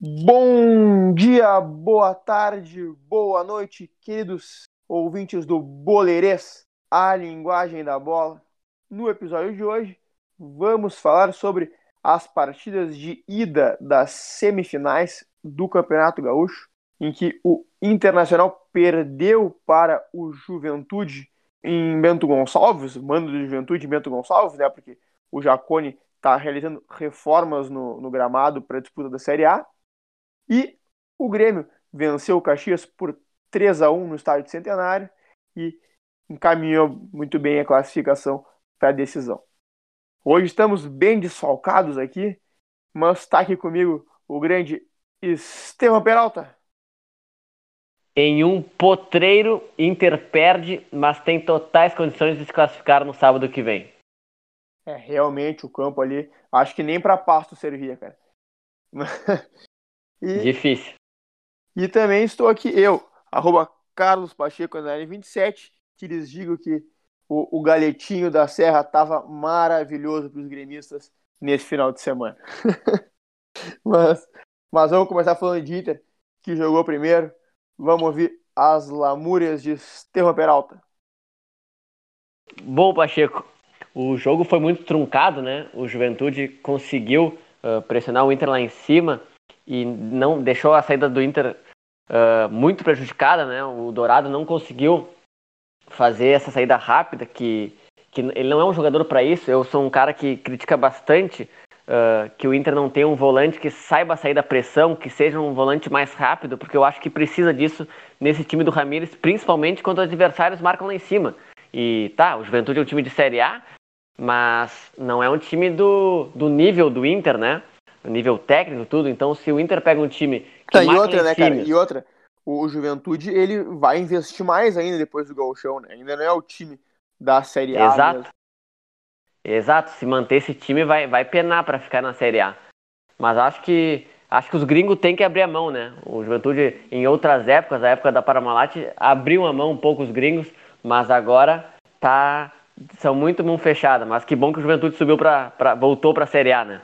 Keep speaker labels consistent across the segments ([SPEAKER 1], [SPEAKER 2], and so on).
[SPEAKER 1] Bom dia, boa tarde, boa noite, queridos ouvintes do Boleirês, a linguagem da bola. No episódio de hoje, vamos falar sobre as partidas de ida das semifinais do Campeonato Gaúcho, em que o Internacional perdeu para o Juventude em Bento Gonçalves, mando do Juventude em Bento Gonçalves, né, porque o Jacone está realizando reformas no, no gramado para a disputa da Série A. E o Grêmio venceu o Caxias por 3 a 1 no estádio Centenário e encaminhou muito bem a classificação para a decisão. Hoje estamos bem desfalcados aqui, mas está aqui comigo o grande Estevam Peralta.
[SPEAKER 2] Em um potreiro, Inter perde, mas tem totais condições de se classificar no sábado que vem.
[SPEAKER 1] É, realmente o campo ali, acho que nem para pasto servia, cara.
[SPEAKER 2] E, Difícil.
[SPEAKER 1] E também estou aqui eu, arroba Carlos Pacheco 27, que lhes digo que o, o galetinho da Serra estava maravilhoso para os gremistas nesse final de semana. mas, mas vamos começar falando de Inter, que jogou primeiro. Vamos ouvir as lamúrias de Estevam Peralta.
[SPEAKER 2] Bom, Pacheco, o jogo foi muito truncado, né? O Juventude conseguiu uh, pressionar o Inter lá em cima e não deixou a saída do Inter uh, muito prejudicada, né? O Dourado não conseguiu fazer essa saída rápida, que, que ele não é um jogador para isso. Eu sou um cara que critica bastante uh, que o Inter não tenha um volante que saiba sair da pressão, que seja um volante mais rápido, porque eu acho que precisa disso nesse time do Ramires, principalmente quando os adversários marcam lá em cima. E tá, o Juventude é um time de Série A, mas não é um time do, do nível do Inter, né? nível técnico, tudo. Então, se o Inter pega um time que
[SPEAKER 1] tá, e outra, né, cara? E outra, o Juventude ele vai investir mais ainda depois do Gauchão, né? Ainda não é o time da Série A.
[SPEAKER 2] Exato. Mesmo. Exato. Se manter esse time vai vai penar para ficar na Série A. Mas acho que acho que os gringos têm que abrir a mão, né? O Juventude em outras épocas, a época da Paramalat, abriu a mão um pouco os gringos, mas agora tá são muito mão fechada, mas que bom que o Juventude subiu para voltou para a Série A, né?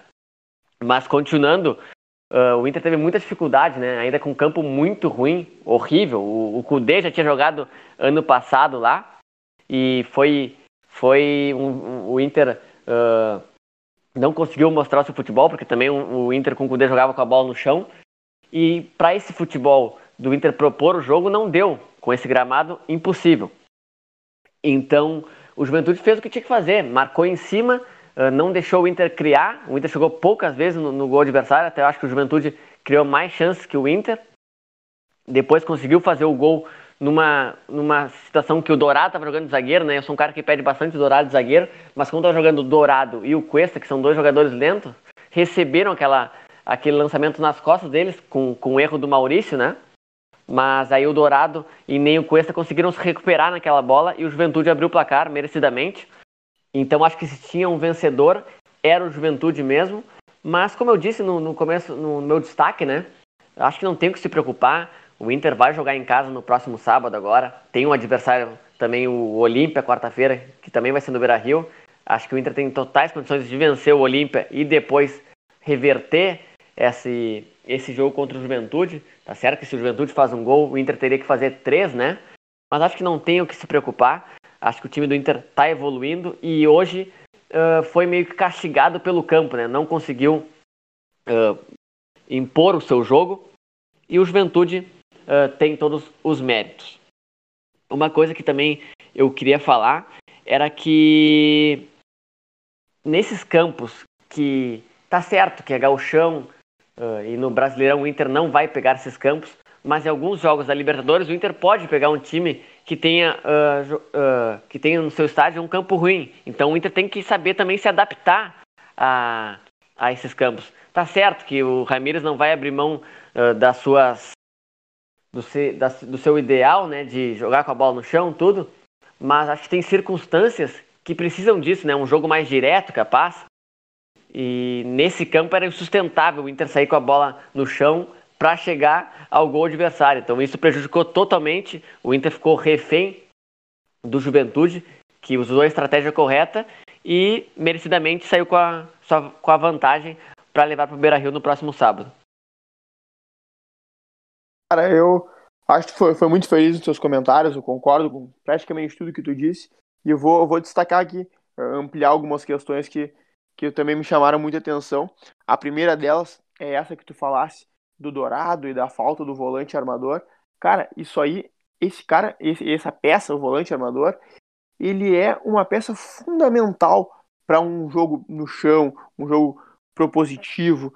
[SPEAKER 2] Mas continuando, uh, o Inter teve muita dificuldade, né? Ainda com um campo muito ruim, horrível. O, o Kudê já tinha jogado ano passado lá e foi, foi um, um, o Inter uh, não conseguiu mostrar seu futebol porque também o, o Inter com o Kudê jogava com a bola no chão. E para esse futebol do Inter propor o jogo não deu com esse gramado impossível. Então o Juventude fez o que tinha que fazer, marcou em cima ah, não deixou o Inter criar. O Inter chegou poucas vezes no, no gol adversário, até eu acho que o Juventude criou mais chances que o Inter. Depois conseguiu fazer o gol numa, numa situação que o Dourado estava jogando de zagueiro, né? Eu sou um cara que pede bastante Dourado de zagueiro, mas quando estava jogando o Dourado e o Cuesta, que são dois jogadores lentos, receberam aquela, aquele lançamento nas costas deles, com, com o erro do Maurício, né? Mas aí o Dourado e nem o Cuesta conseguiram se recuperar naquela bola e o Juventude abriu o placar merecidamente. Então acho que se tinha um vencedor, era o Juventude mesmo. Mas como eu disse no, no começo, no meu destaque, né? Acho que não tem que se preocupar. O Inter vai jogar em casa no próximo sábado agora. Tem um adversário também, o Olímpia, quarta-feira, que também vai ser no Beira Rio. Acho que o Inter tem totais condições de vencer o Olímpia e depois reverter esse, esse jogo contra o Juventude. Tá certo que se o Juventude faz um gol, o Inter teria que fazer três, né? Mas acho que não tem o que se preocupar. Acho que o time do Inter está evoluindo e hoje uh, foi meio que castigado pelo campo, né? Não conseguiu uh, impor o seu jogo e o Juventude uh, tem todos os méritos. Uma coisa que também eu queria falar era que nesses campos que tá certo que é gauchão e no Brasileirão o Inter não vai pegar esses campos, mas em alguns jogos da Libertadores o Inter pode pegar um time que tenha, uh, uh, que tenha no seu estádio um campo ruim. Então o Inter tem que saber também se adaptar a, a esses campos. Tá certo que o Ramires não vai abrir mão uh, das suas do, da, do seu ideal, né, de jogar com a bola no chão, tudo, mas acho que tem circunstâncias que precisam disso, né, um jogo mais direto, capaz. E nesse campo era insustentável o Inter sair com a bola no chão para chegar ao gol adversário. Então isso prejudicou totalmente. O Inter ficou refém do Juventude, que usou a estratégia correta e merecidamente saiu com a, com a vantagem para levar para o Beira Rio no próximo sábado.
[SPEAKER 1] Cara, eu acho que foi, foi muito feliz nos seus comentários, eu concordo com praticamente tudo que tu disse, e eu vou, eu vou destacar aqui, eh, ampliar algumas questões que, que também me chamaram muita atenção. A primeira delas é essa que tu falasse, do Dourado e da falta do volante armador. Cara, isso aí, esse cara, esse, essa peça, o volante armador, ele é uma peça fundamental para um jogo no chão, um jogo propositivo,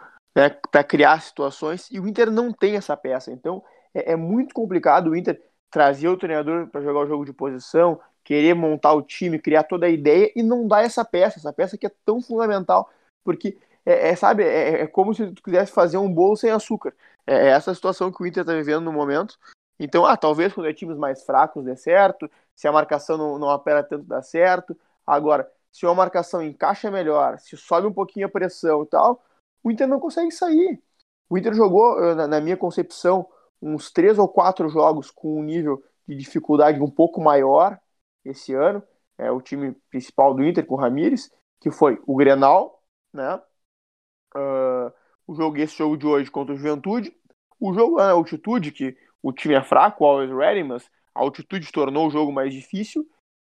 [SPEAKER 1] para criar situações, e o Inter não tem essa peça. Então é, é muito complicado o Inter trazer o treinador para jogar o jogo de posição, querer montar o time, criar toda a ideia e não dar essa peça, essa peça que é tão fundamental, porque é, é sabe, é, é, como se tu quisesse fazer um bolo sem açúcar. É, é essa situação que o Inter está vivendo no momento. Então, ah, talvez quando é times mais fracos dê certo, se a marcação não, não apela tanto dá certo. Agora, se uma marcação encaixa melhor, se sobe um pouquinho a pressão e tal, o Inter não consegue sair. O Inter jogou, eh, na minha concepção, uns três ou quatro jogos com um nível de dificuldade um pouco maior esse ano. É o time principal do Inter com o Ramires, que foi o Grenal, né? Uh, o jogo esse jogo de hoje contra o Juventude, o jogo na altitude que o time é fraco, always ready, mas a altitude tornou o jogo mais difícil.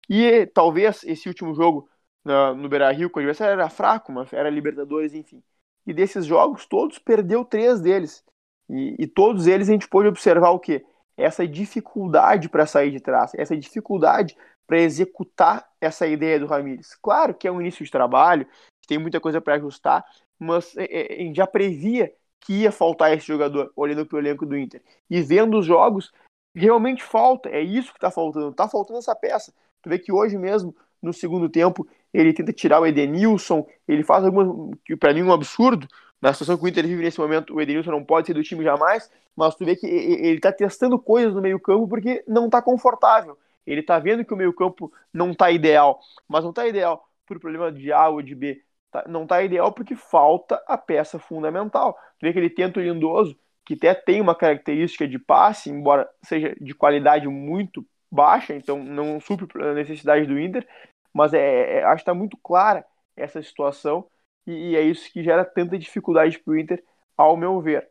[SPEAKER 1] E talvez esse último jogo no, no Beira Rio, com o adversário era fraco, mas era Libertadores, enfim. E desses jogos, todos perdeu três deles. E, e todos eles a gente pôde observar o quê? Essa dificuldade para sair de trás, essa dificuldade para executar essa ideia do Ramires. Claro que é um início de trabalho, tem muita coisa para ajustar, mas é, é, já previa que ia faltar esse jogador, olhando para o elenco do Inter. E vendo os jogos, realmente falta, é isso que está faltando, está faltando essa peça. Tu vê que hoje mesmo, no segundo tempo, ele tenta tirar o Edenilson, ele faz algumas, que para mim é um absurdo, na situação que o Inter vive nesse momento, o Edenilson não pode ser do time jamais, mas tu vê que ele está testando coisas no meio campo porque não está confortável. Ele está vendo que o meio campo não está ideal, mas não está ideal por problema de A ou de B, tá, não está ideal porque falta a peça fundamental. Tu vê que ele tenta o Lindoso, que até tem uma característica de passe, embora seja de qualidade muito baixa, então não supre a necessidade do Inter, mas é, é acho que está muito clara essa situação e, e, é isso que gera tanta dificuldade para o Inter, ao meu ver.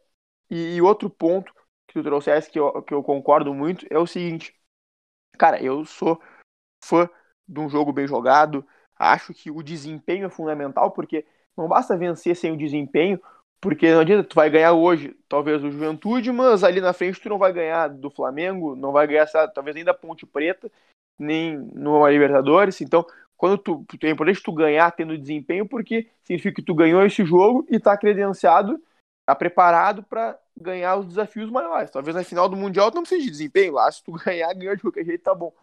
[SPEAKER 1] E, e, outro ponto que tu trouxeste que eu, que eu concordo muito é o seguinte, cara, eu sou fã de um jogo bem jogado, acho que o desempenho é fundamental, porque não basta vencer sem o desempenho, porque não adianta, tu vai ganhar hoje, talvez o Juventude, mas ali na frente tu não vai ganhar do Flamengo, não vai ganhar, talvez nem da Ponte Preta, nem no Libertadores. Então, quando tu, é importante tu ganhar tendo desempenho, porque significa que tu ganhou esse jogo e está credenciado, está preparado para ganhar os desafios maiores. Talvez na final do Mundial tu não precisa de desempenho, lá se tu ganhar, ganhou de qualquer jeito, tá bom.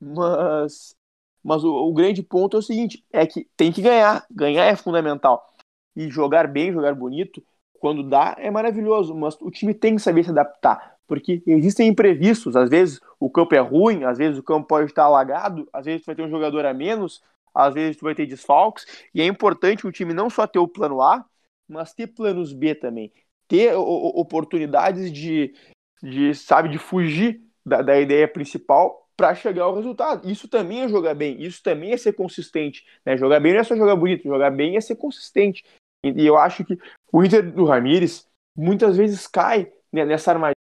[SPEAKER 1] Mas, mas o, o grande ponto é o seguinte, é que tem que ganhar, ganhar é fundamental e jogar bem, jogar bonito, quando dá, é maravilhoso, mas o time tem que saber se adaptar, porque existem imprevistos, às vezes o campo é ruim, às vezes o campo pode estar alagado, às vezes tu vai ter um jogador a menos, às vezes tu vai ter desfalques, e é importante o time não só ter o plano A, mas ter planos B também, ter oportunidades de, de sabe, de fugir da, da ideia principal para chegar ao resultado. Isso também é jogar bem, isso também é ser consistente. Né? Jogar bem não é só jogar bonito, jogar bem é ser consistente. E, eu acho que o Inter do Ramires muitas vezes cai nessa armadilha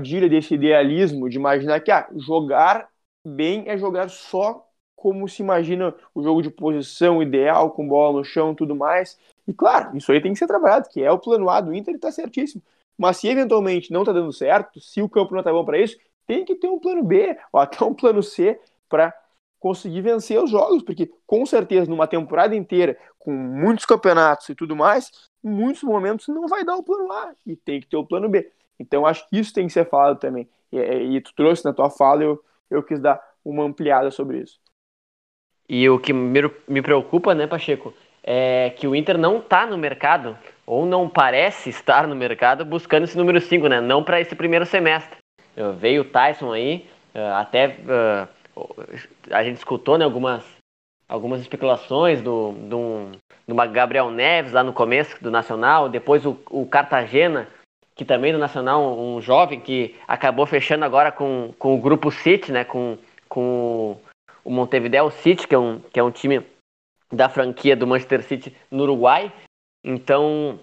[SPEAKER 1] desse idealismo de imaginar que ah, jogar bem é jogar só como se imagina o jogo de posição ideal, com bola no chão tudo mais. E claro, isso aí tem que ser trabalhado, que é o plano A do Inter e está certíssimo. Mas se eventualmente não está dando certo, se o campo não está bom para isso, tem que ter um plano B ou até um plano C para conseguir vencer os jogos, porque com certeza numa temporada inteira, com muitos campeonatos e tudo mais, em muitos momentos não vai dar o plano A e tem que ter o plano B. Então acho que isso tem que ser falado também. E, e tu trouxe na tua fala, eu, eu quis dar uma ampliada sobre isso.
[SPEAKER 2] E o que me preocupa, né, Pacheco, é que o Inter não está no mercado, ou não parece estar no mercado, buscando esse número 5, né? Não para esse primeiro semestre. Veio o Tyson aí, até a gente escutou né, algumas, algumas especulações do, do, do Gabriel Neves lá no começo do Nacional, depois o, o Cartagena que também do Nacional, um jovem que acabou fechando agora com, com o grupo City, né? Com, com o Montevideo City, que é, um, que é um time da franquia do Manchester City no Uruguai. Então,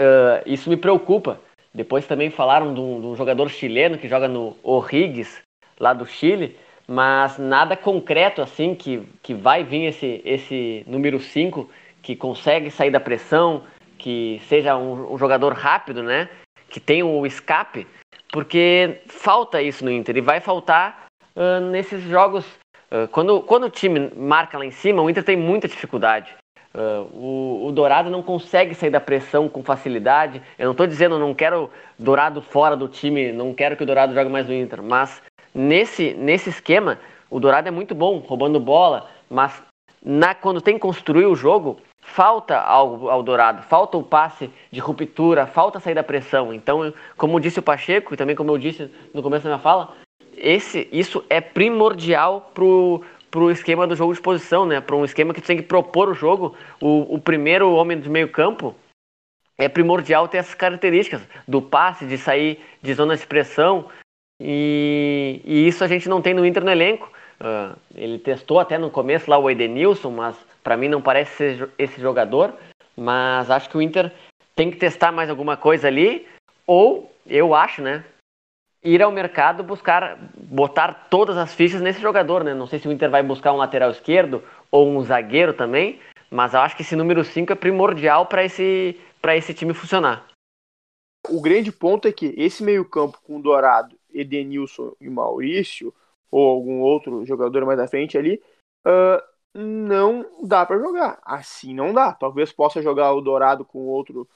[SPEAKER 2] uh, isso me preocupa. Depois também falaram de um, de um jogador chileno que joga no O'Higgins, lá do Chile, mas nada concreto assim que, que vai vir esse, esse número 5 que consegue sair da pressão, que seja um, um, jogador rápido, né? Que tenha o escape, porque falta isso no Inter e vai faltar uh, nesses jogos. Uh, quando, quando o time marca lá em cima, o Inter tem muita dificuldade. Uh, o, o, Dourado não consegue sair da pressão com facilidade. Eu não estou dizendo, não quero Dourado fora do time, não quero que o Dourado jogue mais no Inter, mas nesse, nesse esquema, o Dourado é muito bom, roubando bola, mas na, quando tem que construir o jogo, falta ao, ao Dourado, falta o passe de ruptura, falta sair da pressão. Então, como disse o Pacheco, e também como eu disse no começo da minha fala, esse, isso é primordial pro para o esquema do jogo de posição, né? Para um esquema que tu tem que propor o jogo. O, o primeiro homem do meio campo é primordial ter essas características do passe, de sair de zona de pressão. E, e isso a gente não tem no Inter no elenco. Uh, ele testou até no começo lá o Edenilson, mas para mim não parece ser esse jogador. Mas acho que o Inter tem que testar mais alguma coisa ali. Ou, eu acho, né? ir ao mercado buscar botar todas as fichas nesse jogador, né? Não sei se o Inter vai buscar um lateral esquerdo ou um zagueiro também, mas eu acho que esse número 5 é primordial para esse para esse time funcionar.
[SPEAKER 1] O grande ponto é que esse meio-campo com Dourado, Edenilson e Maurício, ou algum outro jogador mais à frente ali, uh, não dá para jogar. Assim não dá. Talvez possa jogar o Dourado com outro,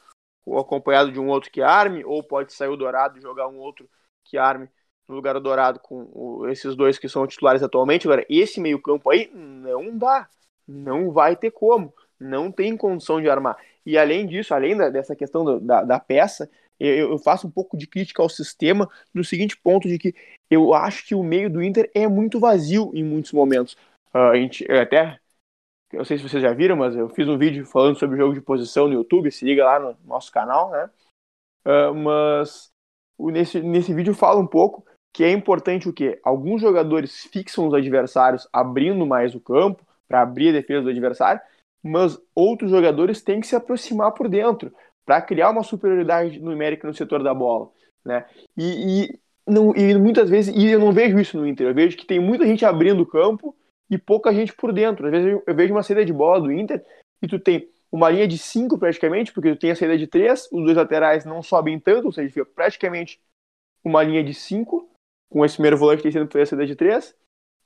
[SPEAKER 1] acompanhado de um outro que arme, ou pode sair o Dourado e jogar um outro que arme no lugar do Dourado com o, esses dois que são titulares atualmente. Agora, esse meio-campo aí não dá. Não vai ter como. Não tem condição de armar. E além disso, além da, dessa questão do, da, da peça, eu, faço um pouco de crítica ao sistema no seguinte ponto de que eu acho que o meio do Inter é muito vazio em muitos momentos. Uh, a gente até eu não sei se vocês já viram, mas eu fiz um vídeo falando sobre o jogo de posição no YouTube, se liga lá no nosso canal, né? Uh, mas nesse, nesse vídeo fala um pouco que é importante o quê? Alguns jogadores fixam os adversários abrindo mais o campo, para abrir a defesa do adversário, mas outros jogadores têm que se aproximar por dentro, para criar uma superioridade numérica no setor da bola. Né? E, e, não, e muitas vezes, e eu não vejo isso no Inter, eu vejo que tem muita gente abrindo o campo e pouca gente por dentro. Às vezes eu vejo uma saída de bola do Inter e tu tem uma linha de cinco praticamente, porque tu tem a saída de três, os dois laterais não sobem tanto, ou seja, fica praticamente uma linha de cinco, com esse primeiro volante tem sendo a saída de três.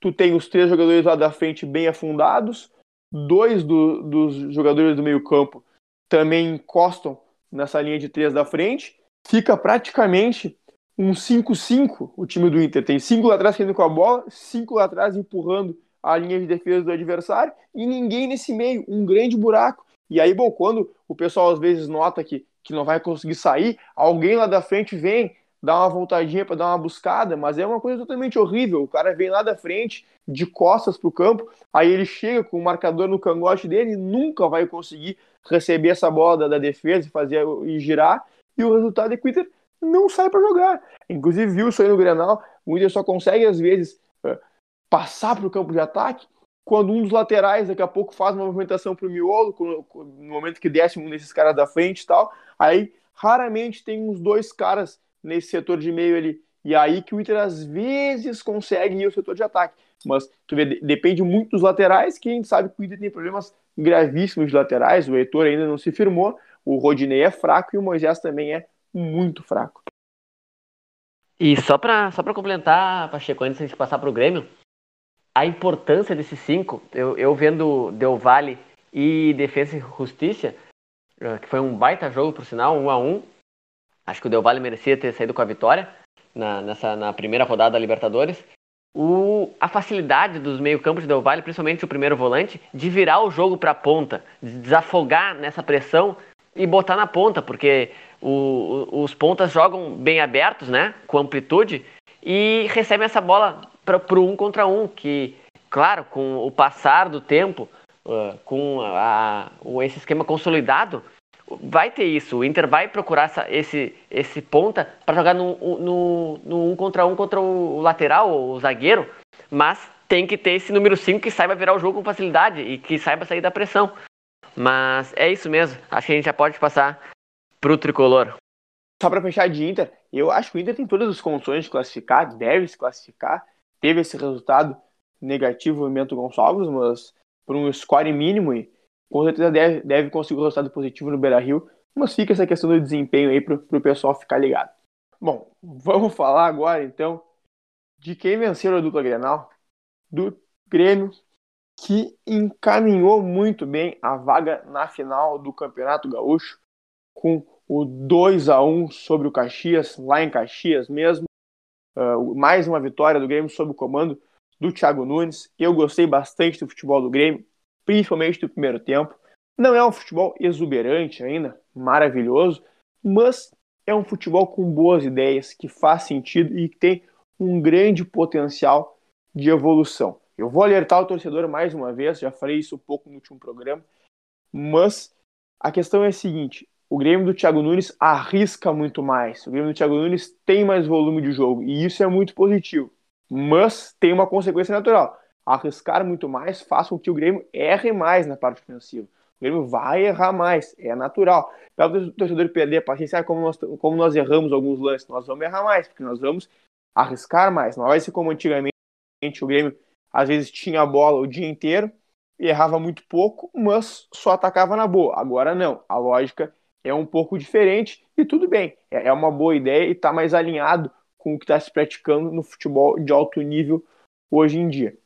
[SPEAKER 1] Tu tem os três jogadores lá da frente bem afundados, dois do, dos jogadores do meio campo também encostam nessa linha de três da frente, fica praticamente um 5-5 o time do Inter. Tem cinco lá atrás caindo com a bola, cinco lá atrás empurrando a linha de defesa do adversário e ninguém nesse meio, um grande buraco. E aí, bom, quando o pessoal às vezes nota que, que não vai conseguir sair, alguém lá da frente vem, dá uma voltadinha para dar uma buscada, mas é uma coisa totalmente horrível. O cara vem lá da frente, de costas para o campo, aí ele chega com o marcador no cangote dele e nunca vai conseguir receber essa bola da, da defesa e fazer e girar. E o resultado é que o Inter não sai para jogar. Inclusive, viu isso aí no Grenal, o Inter só consegue às vezes passar para o campo de ataque quando um dos laterais daqui a pouco faz uma movimentação para o miolo, no momento que desce um desses caras da frente e tal, aí raramente tem uns dois caras nesse setor de meio ali. E aí que o Inter às vezes consegue ir ao setor de ataque. Mas tu vê, depende muito dos laterais, que a gente sabe que o Inter tem problemas gravíssimos de laterais. O Heitor ainda não se firmou, o Rodinei é fraco e o Moisés também é muito fraco.
[SPEAKER 2] E só para só complementar, Pacheco, antes de passar para o Grêmio, a importância desses cinco, eu, eu vendo Del Valle e Defesa e Justiça, eh, que foi um baita jogo, por sinal, um a um. Acho que o Del Valle merecia ter saído com a vitória na, nessa, na primeira rodada da Libertadores. O, a facilidade dos meio-campos de Del Valle, principalmente o primeiro volante, de virar o jogo para a ponta, de desafogar nessa pressão e botar na ponta, porque o, o, os pontas jogam bem abertos, né, com amplitude, e recebem essa bola para o um contra um, que, claro, com o passar do tempo, uh, com a, a, esse esquema consolidado, vai ter isso. O Inter vai procurar essa, esse, esse ponta para jogar no, no, no, um contra um contra o lateral, o zagueiro, mas tem que ter esse número 5 que saiba virar o jogo com facilidade e que saiba sair da pressão. Mas é isso mesmo. Acho que a gente já pode passar pro tricolor.
[SPEAKER 1] Só para fechar de Inter, eu acho que o Inter tem todas as condições de classificar, deve se classificar. Teve esse resultado negativo no Bento Gonçalves, mas por um score mínimo e com certeza deve, deve conseguir um resultado positivo no Beira Rio. Mas fica essa questão do desempenho aí para o pessoal ficar ligado. Bom, vamos falar agora então de quem venceu a dupla Grenal, do Grêmio, que encaminhou muito bem a vaga na final do Campeonato Gaúcho, com o 2 a 1 sobre o Caxias, lá em Caxias mesmo. Uh, mais uma vitória do Grêmio sob o comando do Thiago Nunes. Eu gostei bastante do futebol do Grêmio, principalmente do primeiro tempo. Não é um futebol exuberante ainda, maravilhoso, mas é um futebol com boas ideias, que faz sentido e que tem um grande potencial de evolução. Eu vou alertar o torcedor mais uma vez, já falei isso um pouco no último programa, mas a questão é a seguinte: o Grêmio do Thiago Nunes arrisca muito mais. O Grêmio do Thiago Nunes tem mais volume de jogo e isso é muito positivo. Mas tem uma consequência natural. Arriscar muito mais faz com que o Grêmio erre mais na parte ofensiva. O Grêmio vai errar mais, é natural. Para o torcedor perder a paciência, como nós, como nós erramos alguns lances, nós vamos errar mais, porque nós vamos arriscar mais. Não vai ser como antigamente o Grêmio às vezes tinha a bola o dia inteiro e errava muito pouco, mas só atacava na boa. Agora não, a lógica é um pouco diferente e tudo bem. É, é uma boa ideia e está mais alinhado com o que está se praticando no futebol de alto nível hoje em dia.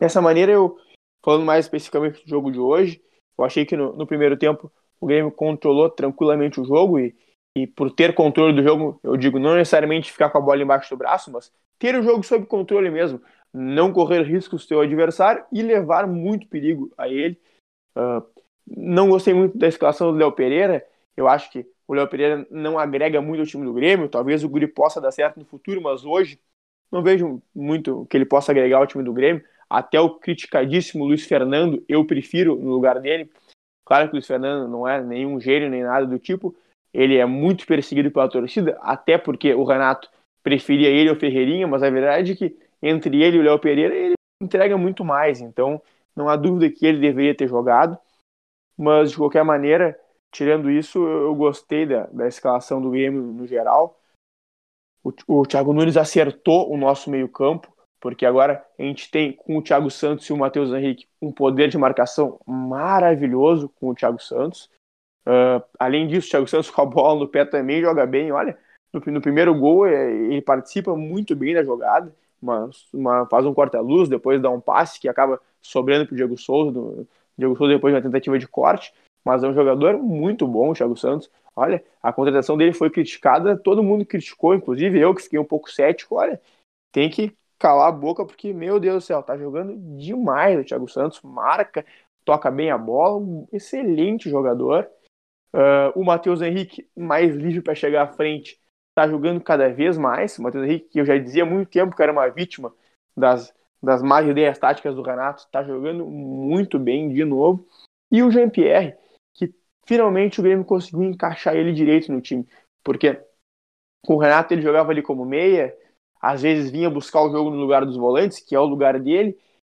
[SPEAKER 1] Dessa maneira, eu falando mais especificamente do jogo de hoje, eu achei que no, no primeiro tempo o Grêmio controlou tranquilamente o jogo e e por ter controle do jogo, eu digo não necessariamente ficar com a bola embaixo do braço, mas ter o jogo sob controle mesmo, não correr riscos do seu adversário e levar muito perigo a ele. Uh, não gostei muito da escalação do Léo Pereira, eu acho que o Léo Pereira não agrega muito ao time do Grêmio, talvez o Guri possa dar certo no futuro, mas hoje não vejo muito que ele possa agregar ao time do Grêmio. Até o criticadíssimo Luiz Fernando, eu prefiro no lugar dele. Claro que o Luiz Fernando não é nenhum gênio nem nada do tipo, ele é muito perseguido pela torcida, até porque o Renato preferia ele ao Ferreirinha, mas a verdade é que entre ele e o Léo Pereira, ele entrega muito mais, então não há dúvida que ele deveria ter jogado, mas de qualquer maneira, tirando isso, eu gostei da, da escalação do Grêmio no geral. O, o Thiago Nunes acertou o nosso meio-campo, porque agora a gente tem com o Thiago Santos e o Matheus Henrique um poder de marcação maravilhoso com o Thiago Santos. Uh, além disso, o Thiago Santos com a bola no pé também joga bem. Olha, no, no primeiro gol é, ele participa muito bem da jogada, mas uma, faz um corta-luz, depois dá um passe que acaba sobrando para o Diego Souza. Do, Diego Souza depois de uma tentativa de corte, mas é um jogador muito bom, o Thiago Santos. Olha, a contratação dele foi criticada, todo mundo criticou, inclusive eu que fiquei um pouco cético. Olha, tem que calar a boca porque, meu Deus do céu, tá jogando demais o Thiago Santos, marca, toca bem a bola, um excelente jogador. Uh, o Matheus Henrique, mais livre para chegar à frente, está jogando cada vez mais. O Matheus Henrique, que eu já dizia há muito tempo que era uma vítima das, das más ideias táticas do Renato, está jogando muito bem de novo. E o Jean-Pierre, que finalmente o Grêmio conseguiu encaixar ele direito no time. Porque o Renato ele jogava ali como meia, às vezes vinha buscar o jogo no lugar dos volantes, que é o lugar dele,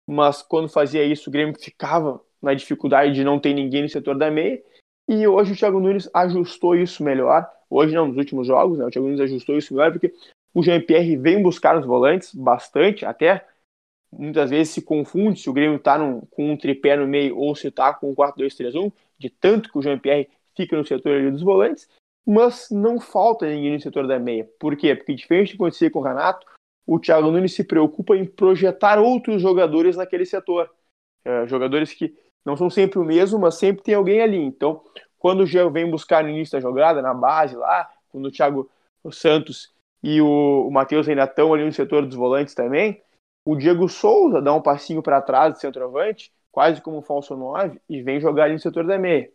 [SPEAKER 1] mas quando fazia isso o Grêmio ficava na dificuldade de não ter ninguém no setor da meia. E hoje o Thiago Nunes ajustou isso melhor. Hoje não, nos últimos jogos, né, o Thiago Nunes ajustou isso melhor porque o Jean-Pierre vem buscar os volantes bastante, até muitas vezes se confunde se o Grêmio está com um tripé no meio ou se está com um 4-2-3-1, de tanto que o Jean-Pierre fica no setor ali dos volantes, mas não falta ninguém no setor da meia. Por quê? Porque diferente de acontecer com o Renato, o Thiago Nunes se preocupa em projetar outros jogadores naquele setor. É, jogadores que não são sempre o mesmo, mas sempre tem alguém ali. Então, quando o Jean vem buscar no início da jogada, na base lá, quando o Thiago Santos e o, o Matheus ainda estão ali no setor dos volantes também, o Diego Souza dá um passinho para trás do centroavante, quase como um falso 9, e vem jogar ali no setor da meia.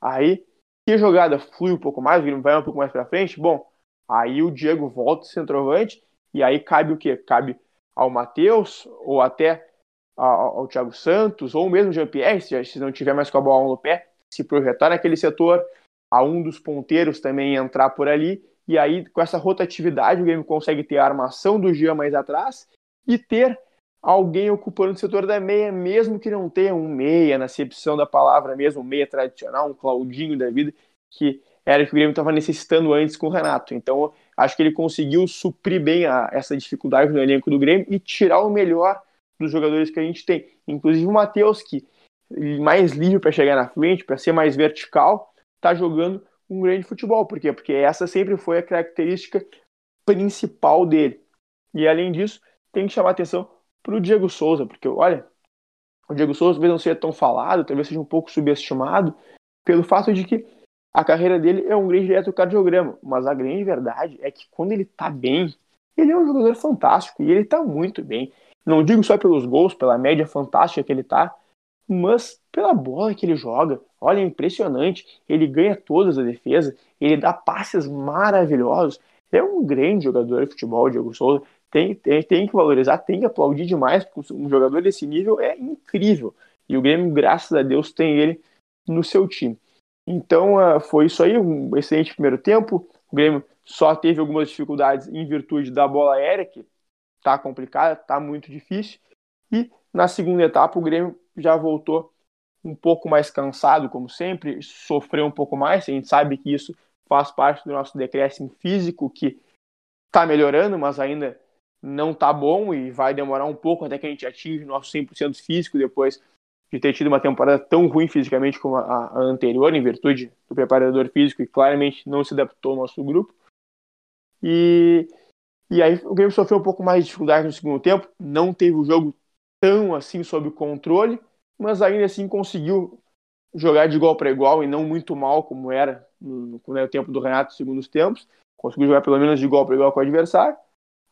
[SPEAKER 1] Aí, se a jogada flui um pouco mais, vai um pouco mais para frente, bom, aí o Diego volta centroavante, e aí cabe o quê? Cabe ao Matheus, ou até ao, ao Thiago Santos, ou mesmo o Jean-Pierre, se, se não tiver mais com a bola no pé, se projetar naquele setor, a um dos ponteiros também entrar por ali, e aí com essa rotatividade o Grêmio consegue ter a armação do Jean mais atrás e ter alguém ocupando o setor da meia, mesmo que não tenha um meia, na acepção da palavra mesmo, um meia tradicional, um Claudinho da vida, que era o que o Grêmio estava necessitando antes com o Renato. Então, acho que ele conseguiu suprir bem a, essa dificuldade no elenco do Grêmio e tirar o melhor dos jogadores que a gente tem. Inclusive o Matheus, que mais livre para chegar na frente, para ser mais vertical, está jogando um grande futebol. Por quê? Porque essa sempre foi a característica principal dele. E além disso, tem que chamar atenção para o Diego Souza, porque olha, o Diego Souza talvez não seja tão falado, talvez seja um pouco subestimado, pelo fato de que a carreira dele é um grande eletrocardiograma, mas a grande verdade é que quando ele está bem, ele é um jogador fantástico e ele está muito bem. Não digo só pelos gols, pela média fantástica que ele está, mas pela bola que ele joga. Olha, é impressionante. Ele ganha todas a defesa, ele dá passes maravilhosos. É um grande jogador de futebol, Diego Souza tem, tem, tem que valorizar, tem que aplaudir demais, porque um jogador desse nível é incrível. E o Grêmio, graças a Deus, tem ele no seu time. Então uh, foi isso aí, um excelente primeiro tempo. O Grêmio só teve algumas dificuldades em virtude da bola aérea, que tá complicada, tá muito difícil. E na segunda etapa o Grêmio já voltou um pouco mais cansado, como sempre, sofreu um pouco mais. A gente sabe que isso faz parte do nosso decréscimo físico, que está melhorando, mas ainda não tá bom e vai demorar um pouco até que a gente atinja o nosso 100% físico depois de ter tido uma temporada tão ruim fisicamente como a, a, anterior, em virtude do preparador físico e claramente não se adaptou ao nosso grupo. E, e aí o Grêmio sofreu um pouco mais de dificuldade no segundo tempo, não teve o jogo tão assim sob controle, mas ainda assim conseguiu jogar de igual para igual e não muito mal como era no, no, no tempo do Renato, segundos tempos. Conseguiu jogar pelo menos de igual para igual com o adversário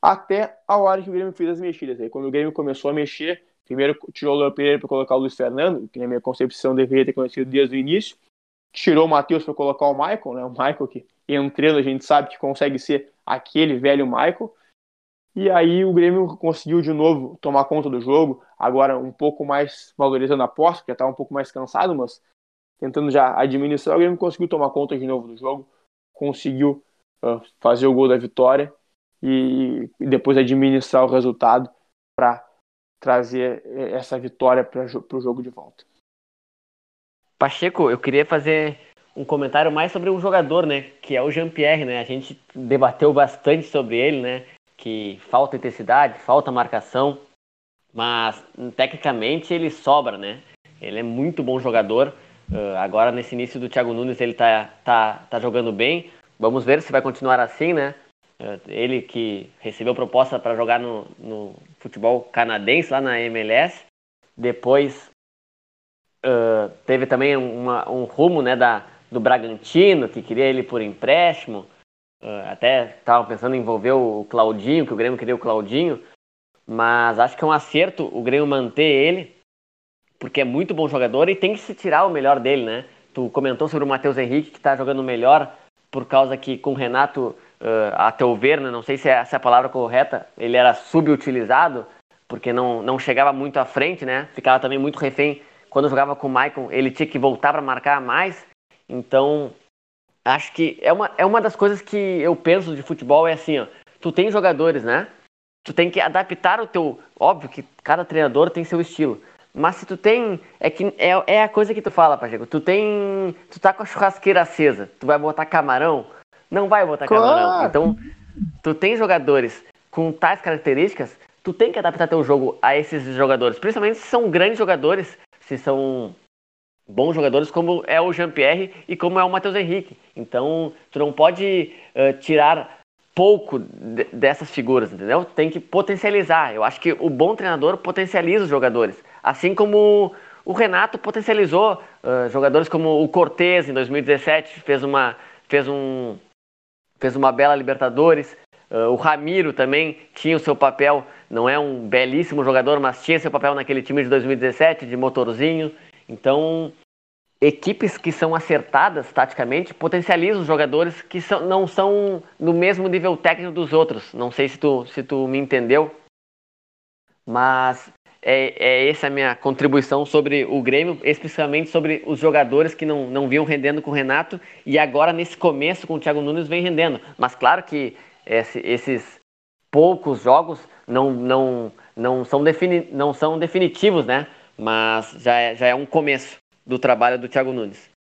[SPEAKER 1] até a hora que o Grêmio fez as mexidas. Aí, quando o Grêmio começou a mexer, primeiro tirou o Léo Pereira para colocar o Luiz Fernando, que na minha concepção deveria ter conhecido desde o início, tirou o Matheus para colocar o Michael, né? o Michael que entrando a gente sabe que consegue ser aquele velho Michael, e aí o Grêmio conseguiu de novo tomar conta do jogo, agora um pouco mais valorizando a posse, porque já estava um pouco mais cansado, mas tentando já administrar, o Grêmio conseguiu tomar conta de novo do jogo, conseguiu uh, fazer o gol da vitória, e, depois administrar o resultado para trazer essa vitória para o jogo de volta.
[SPEAKER 2] Pacheco, eu queria fazer um comentário mais sobre um jogador, né, que é o Jean-Pierre, né? A gente debateu bastante sobre ele, né, que falta intensidade, falta marcação, mas tecnicamente ele sobra, né? Ele é muito bom jogador. Uh, agora nesse início do Thiago Nunes ele tá, tá, tá jogando bem. Vamos ver se vai continuar assim, né? É, ele que recebeu proposta para jogar no, no, futebol canadense lá na MLS. Depois uh, teve também uma, um rumo né, da, do Bragantino, que queria ele por empréstimo. Uh, até estava pensando em envolver o Claudinho, que o Grêmio queria o Claudinho. Mas acho que é um acerto o Grêmio manter ele, porque é muito bom jogador e tem que se tirar o melhor dele, né? Tu comentou sobre o Matheus Henrique, que está jogando melhor por causa que com o Renato uh, a teu ver, né, não sei se é essa é a palavra correta, ele era subutilizado, porque não, não chegava muito à frente, né? Ficava também muito refém. Quando jogava com o Maicon, ele tinha que voltar para marcar mais. Então, acho que é uma, é uma das coisas que eu penso de futebol, é assim, ó, tu tem jogadores, né? Tu tem que adaptar o teu... Óbvio que cada treinador tem seu estilo. Mas se tu tem. É, que, é, é a coisa que tu fala, Pacheco. Tu tem. Tu tá com a churrasqueira acesa. Tu vai botar camarão não vai botar claro. camarão. Então, tu tem jogadores com tais características, tu tem que adaptar teu jogo a esses jogadores, principalmente se são grandes jogadores, se são bons jogadores como é o Jean-Pierre e como é o Matheus Henrique. Então, tu não pode uh, tirar pouco de, dessas figuras, entendeu? Tem que potencializar. Eu acho que o bom treinador potencializa os jogadores, assim como o Renato potencializou uh, jogadores como o Cortez em 2017 fez uma fez um fez uma bela Libertadores. Uh, o Ramiro também tinha o seu papel, não é um belíssimo jogador, mas tinha seu papel naquele time de 2017, de motorzinho. Então, equipes que são acertadas taticamente potencializam os jogadores que são, não são no mesmo nível técnico dos outros. Não sei se tu, se tu me entendeu, mas é, é essa a minha contribuição sobre o Grêmio, especialmente sobre os jogadores que não, não vinham rendendo com o Renato e agora nesse começo com o Thiago Nunes vem rendendo. Mas claro que esse, esses poucos jogos não, não, não, são defini não são definitivos, né? Mas já é, já é um começo do trabalho do Thiago Nunes.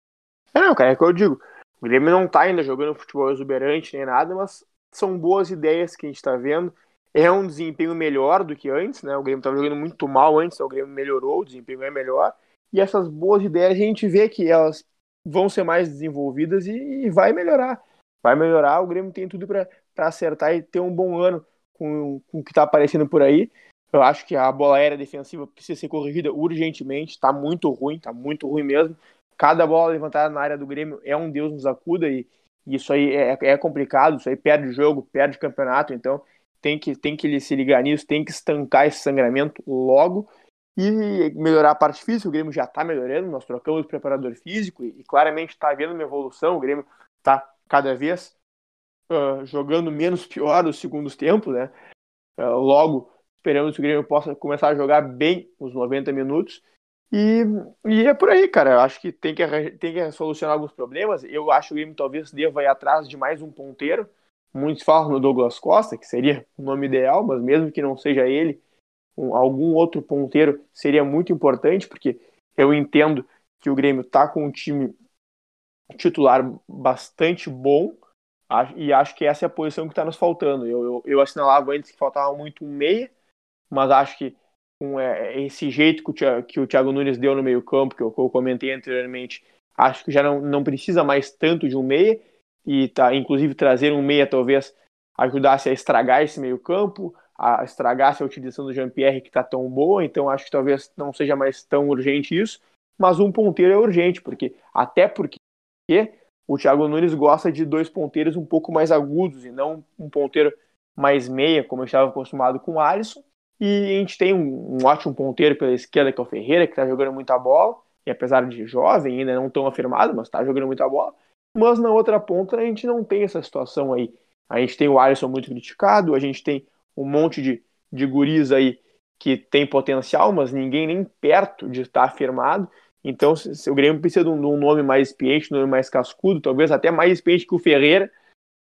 [SPEAKER 1] É, não, cara, é o que eu digo. O Grêmio não tá ainda jogando futebol exuberante nem nada, mas são boas ideias que a gente tá vendo. É um desempenho melhor do que antes, né? O Grêmio estava jogando muito mal antes, o Grêmio melhorou, o desempenho é melhor. E essas boas ideias a gente vê que elas vão ser mais desenvolvidas e, e vai melhorar. Vai melhorar, o Grêmio tem tudo para acertar e ter um bom ano com, com o que está aparecendo por aí. Eu acho que a bola aérea defensiva precisa ser corrigida urgentemente, está muito ruim, está muito ruim mesmo. Cada bola levantada na área do Grêmio é um Deus nos acuda e, e isso aí é, é complicado, isso aí perde jogo, perde campeonato, então tem que, tem que se ligar nisso, tem que estancar esse sangramento logo e melhorar a parte física. O Grêmio já está melhorando, nós trocamos o preparador físico e, e claramente está havendo uma evolução. O Grêmio está cada vez uh, jogando menos pior nos segundos tempos, né? Uh, logo, esperamos que o Grêmio possa começar a jogar bem os 90 minutos. E, e é por aí, cara. Eu acho que tem que, tem que solucionar alguns problemas. Eu acho que o Grêmio talvez deva ir atrás de mais um ponteiro. Muitos falam no Douglas Costa, que seria o nome ideal, mas mesmo que não seja ele, um, algum outro ponteiro seria muito importante, porque eu entendo que o Grêmio está com um time titular bastante bom e acho que essa é a posição que está nos faltando. Eu, eu, eu, assinalava antes que faltava muito um meia, mas acho que com é, esse jeito que o, Thiago, que o Thiago Nunes deu no meio campo, que eu, que eu comentei anteriormente, acho que já não, não precisa mais tanto de um meia e tá, inclusive trazer um meia talvez ajudasse a estragar esse meio campo, a estragar a utilização do Jean-Pierre que está tão boa, então acho que talvez não seja mais tão urgente isso, mas um ponteiro é urgente, porque até porque o Thiago Nunes gosta de dois ponteiros um pouco mais agudos e não um ponteiro mais meia, como eu estava acostumado com o Alisson. E a gente tem um, um ótimo ponteiro pela esquerda, que é o Ferreira, que está jogando muita bola, e apesar de jovem, ainda não tão afirmado, mas está jogando muita bola. Mas na outra ponta a gente não tem essa situação aí. A gente tem o Alisson muito criticado, a gente tem um monte de, de guris aí que tem potencial, mas ninguém nem perto de estar afirmado. Então, se, se o Grêmio precisa de um, de um, nome mais experiente, um nome mais cascudo, talvez até mais experiente que o Ferreira,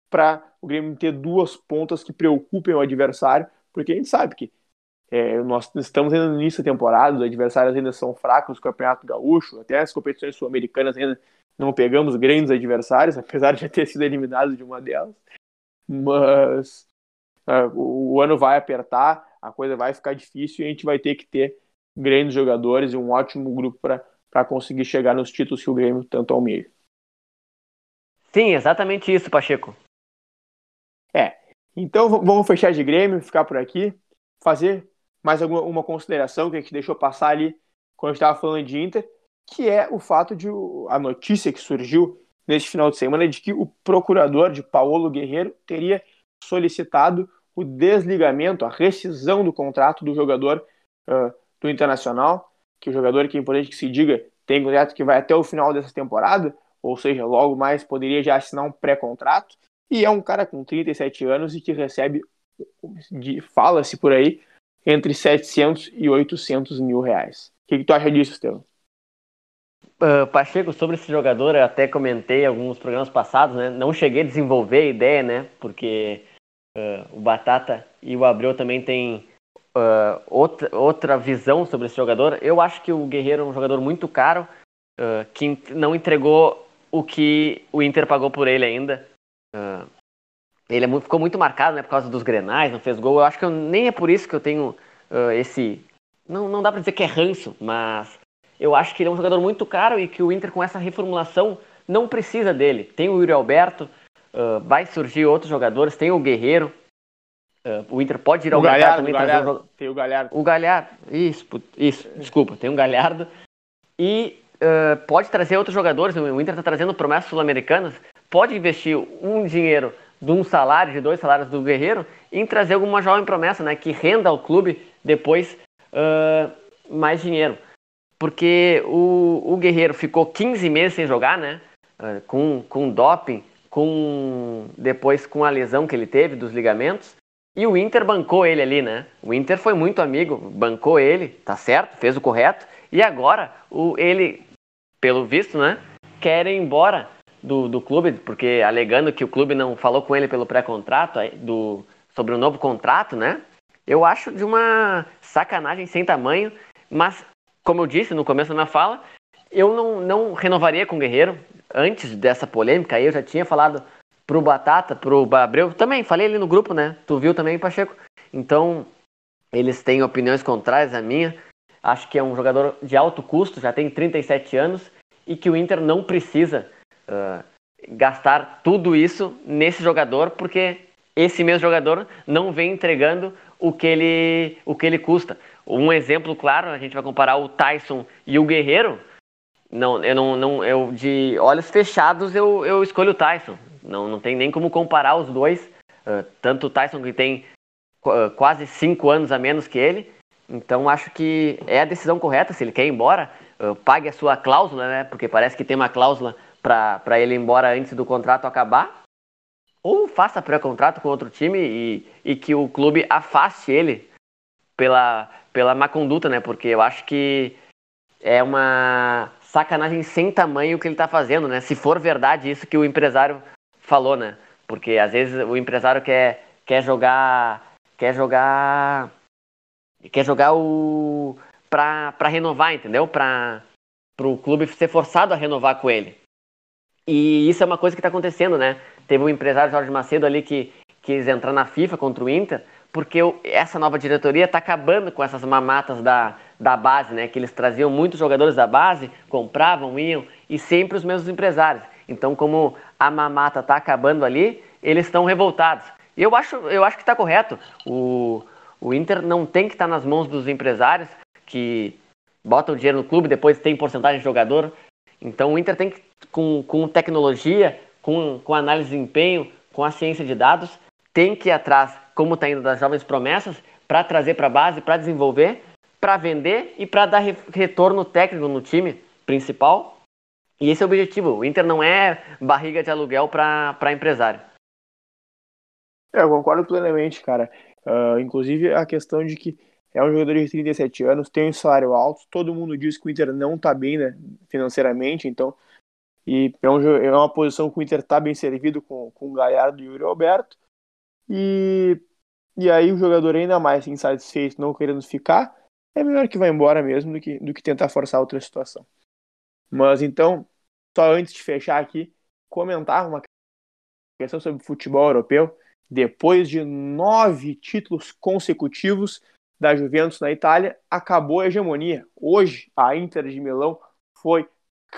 [SPEAKER 1] para o Grêmio ter duas pontas que preocupem o adversário, porque a gente sabe que é, nós estamos ainda no início da temporada, os adversários ainda são fracos no Campeonato Gaúcho, até as competições sul-americanas ainda não pegamos grandes adversários, apesar de já ter sido eliminado de uma delas. Mas uh, o, o ano vai apertar, a coisa vai ficar difícil e a gente vai ter que ter grandes jogadores e um ótimo grupo para conseguir chegar nos títulos que o Grêmio tanto almeja.
[SPEAKER 2] Sim, exatamente isso, Pacheco.
[SPEAKER 1] É. Então vamos fechar de Grêmio, ficar por aqui, fazer mais alguma uma consideração que a gente deixou passar ali quando estava falando de Inter que é o fato de a notícia que surgiu neste final de semana de que o procurador de Paulo Guerreiro teria solicitado o desligamento, a rescisão do contrato do jogador uh, do Internacional, que o jogador, que é importante que se diga, tem contrato que vai até o final dessa temporada, ou seja, logo mais poderia já assinar um pré-contrato, e é um cara com 37 anos e que recebe, fala-se por aí, entre 700 e 800 mil reais. O que, que tu acha disso, Estevam?
[SPEAKER 2] Uh, Pacheco, sobre esse jogador, eu até comentei em alguns programas passados, né? Não cheguei a desenvolver a ideia, né? Porque uh, o Batata e o Abreu também têm uh, outra, outra visão sobre esse jogador. Eu acho que o Guerreiro é um jogador muito caro, que não entregou o que o Inter pagou por ele ainda. ele é ficou muito marcado, né? Por causa dos grenais, não fez gol. Eu acho que eu, nem é por isso que eu tenho esse... Não, não dá pra dizer que é ranço, mas eu acho que ele é um jogador muito caro e que o Inter, com essa reformulação, não precisa dele. Tem o Yuri Alberto, uh, vai surgir outros jogadores, tem o Guerreiro. Uh, o Inter pode ir ao
[SPEAKER 1] o Galhardo,
[SPEAKER 2] também.
[SPEAKER 1] O Galhardo, um... Tem o Galhardo.
[SPEAKER 2] O Galhardo, isso, isso, desculpa, tem o Galhardo. E uh, pode trazer outros jogadores, o Inter está trazendo promessas sul-americanas, pode investir um dinheiro de um salário, de dois salários do Guerreiro, em trazer alguma jovem promessa, né, que renda ao clube depois mais dinheiro porque o, o Guerreiro ficou 15 meses sem jogar, né? Ah, com, com doping, com depois com a lesão que ele teve dos ligamentos. E o Inter bancou ele ali, né? O Inter foi muito amigo, bancou ele, tá certo, fez o correto. E agora, o, ele, pelo visto, né, quer ir embora do, do clube, porque alegando que o clube não falou com ele pelo pré-contrato, sobre o novo contrato, né? Eu acho de uma sacanagem sem tamanho, mas, como eu disse no começo da minha fala, eu não, não renovaria com o Guerreiro. Antes dessa polêmica eu já tinha falado pro Batata, pro Abreu, também falei ali no grupo, né? Tu viu também, Pacheco? Então, eles têm opiniões contrárias à minha. Acho que é um jogador de alto custo, já tem 37 anos, e que o Inter não precisa uh, gastar tudo isso nesse jogador, porque esse mesmo jogador não vem entregando o que ele, o que ele custa. Um exemplo claro, a gente vai comparar o Tyson e o Guerreiro. Não, eu não, não eu de olhos fechados eu, eu escolho o Tyson. Não, não tem nem como comparar os dois. Uh, tanto o Tyson que tem uh, quase cinco anos a menos que ele. Então acho que é a decisão correta. Se ele quer ir embora, uh, pague a sua cláusula, né? Porque parece que tem uma cláusula para ele ir embora antes do contrato acabar. Ou faça pré-contrato com outro time e, e que o clube afaste ele pela, pela má conduta, né? Porque eu acho que é uma sacanagem sem tamanho o que ele está fazendo, né? Se for verdade isso que o empresário falou, né? Porque às vezes o empresário quer, quer jogar. Quer jogar. Quer jogar o. Pra, pra renovar, entendeu? Pra, pro clube ser forçado a renovar com ele. E isso é uma coisa que está acontecendo, né? Teve o empresário Jorge Macedo ali que quis entrar na FIFA contra o Inter, porque essa nova diretoria está acabando com essas mamatas da, da base, né? Que eles traziam muitos jogadores da base, compravam, iam, e sempre os mesmos empresários. Então, como a mamata está acabando ali, eles estão revoltados. E eu acho, eu acho que está correto. O, o Inter não tem que estar tá nas mãos dos empresários que botam dinheiro no clube, depois tem porcentagem de jogador. Então o Inter tem que, com, com tecnologia, com, com análise de desempenho, com a ciência de dados, tem que ir atrás, como está indo das jovens promessas, para trazer para a base, para desenvolver, para vender e para dar re retorno técnico no time principal e esse é o objetivo. O Inter não é barriga de aluguel para empresário.
[SPEAKER 1] É, eu concordo plenamente, cara. Uh, inclusive a questão de que é um jogador de 37 anos, tem um salário alto, todo mundo diz que o Inter não está bem né, financeiramente, então. E é, um, é, uma posição que o Inter está bem servido com, com o Galhardo e o Yuri Alberto. E, e aí o jogador ainda mais insatisfeito, não querendo ficar, é melhor que vá embora mesmo do que, do que tentar forçar outra situação. Mas então, só antes de fechar aqui, comentar uma questão sobre futebol europeu. Depois de nove títulos consecutivos da Juventus na Itália, acabou a hegemonia. Hoje, a Inter de Milão foi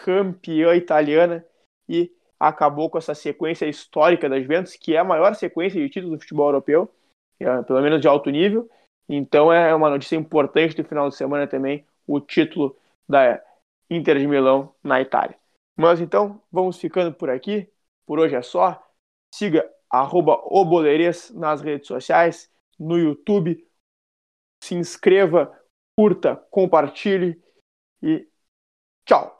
[SPEAKER 1] campeã italiana e acabou com essa sequência histórica da Juventus, que é a maior sequência de títulos do futebol europeu, é, pelo menos de alto nível. Então é uma notícia importante do final de semana também, o título da Inter de Milão na Itália. Mas então, vamos ficando por aqui. Por hoje é só. Siga arroba nas redes sociais, no YouTube. Se inscreva, curta, compartilhe e tchau!